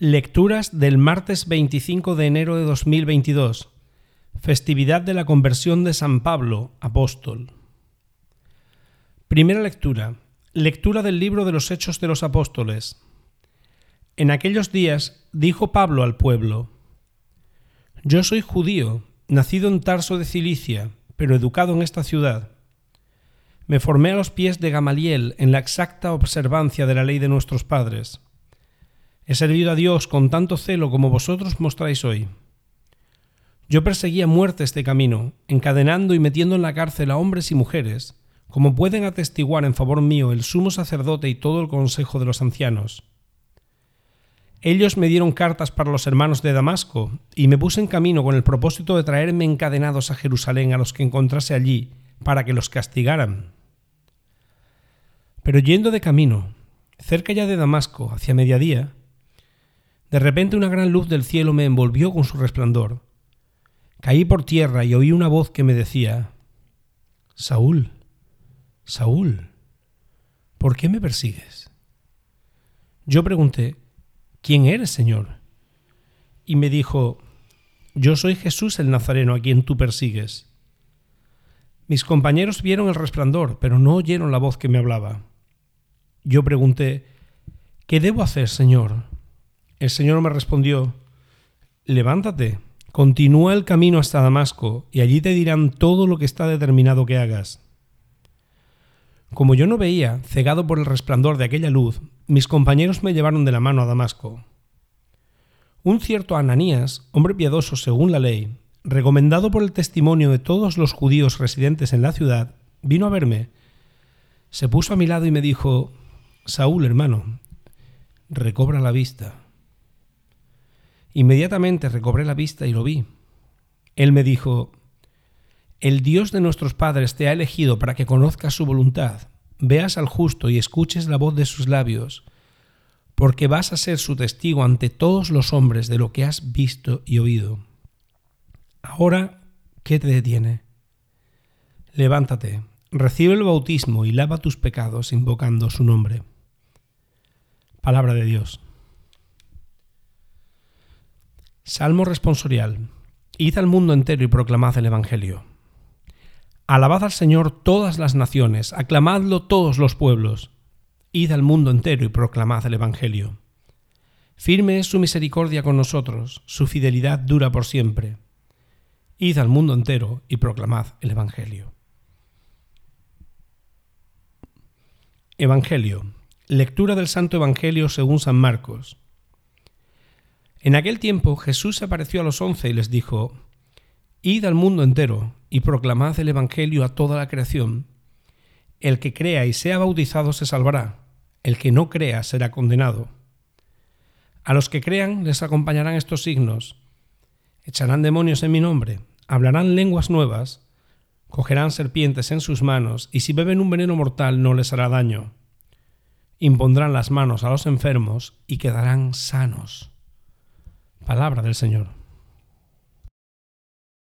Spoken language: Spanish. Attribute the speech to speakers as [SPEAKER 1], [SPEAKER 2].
[SPEAKER 1] Lecturas del martes 25 de enero de 2022, festividad de la conversión de San Pablo, apóstol. Primera lectura. Lectura del libro de los Hechos de los Apóstoles. En aquellos días dijo Pablo al pueblo, Yo soy judío, nacido en Tarso de Cilicia, pero educado en esta ciudad. Me formé a los pies de Gamaliel en la exacta observancia de la ley de nuestros padres He servido a Dios con tanto celo como vosotros mostráis hoy. Yo perseguía muerte este camino, encadenando y metiendo en la cárcel a hombres y mujeres, como pueden atestiguar en favor mío el sumo sacerdote y todo el consejo de los ancianos. Ellos me dieron cartas para los hermanos de Damasco, y me puse en camino con el propósito de traerme encadenados a Jerusalén a los que encontrase allí, para que los castigaran. Pero yendo de camino, cerca ya de Damasco, hacia mediodía, de repente una gran luz del cielo me envolvió con su resplandor. Caí por tierra y oí una voz que me decía, Saúl, Saúl, ¿por qué me persigues? Yo pregunté, ¿quién eres, Señor? Y me dijo, yo soy Jesús el Nazareno a quien tú persigues. Mis compañeros vieron el resplandor, pero no oyeron la voz que me hablaba. Yo pregunté, ¿qué debo hacer, Señor? El Señor me respondió, levántate, continúa el camino hasta Damasco, y allí te dirán todo lo que está determinado que hagas. Como yo no veía, cegado por el resplandor de aquella luz, mis compañeros me llevaron de la mano a Damasco. Un cierto Ananías, hombre piadoso según la ley, recomendado por el testimonio de todos los judíos residentes en la ciudad, vino a verme, se puso a mi lado y me dijo, Saúl, hermano, recobra la vista. Inmediatamente recobré la vista y lo vi. Él me dijo, El Dios de nuestros padres te ha elegido para que conozcas su voluntad, veas al justo y escuches la voz de sus labios, porque vas a ser su testigo ante todos los hombres de lo que has visto y oído. Ahora, ¿qué te detiene? Levántate, recibe el bautismo y lava tus pecados invocando su nombre. Palabra de Dios. Salmo responsorial. Id al mundo entero y proclamad el Evangelio. Alabad al Señor todas las naciones, aclamadlo todos los pueblos. Id al mundo entero y proclamad el Evangelio. Firme es su misericordia con nosotros, su fidelidad dura por siempre. Id al mundo entero y proclamad el Evangelio. Evangelio. Lectura del Santo Evangelio según San Marcos. En aquel tiempo Jesús apareció a los once y les dijo, Id al mundo entero y proclamad el Evangelio a toda la creación. El que crea y sea bautizado se salvará, el que no crea será condenado. A los que crean les acompañarán estos signos. Echarán demonios en mi nombre, hablarán lenguas nuevas, cogerán serpientes en sus manos, y si beben un veneno mortal no les hará daño. Impondrán las manos a los enfermos y quedarán sanos. Palabra del Señor.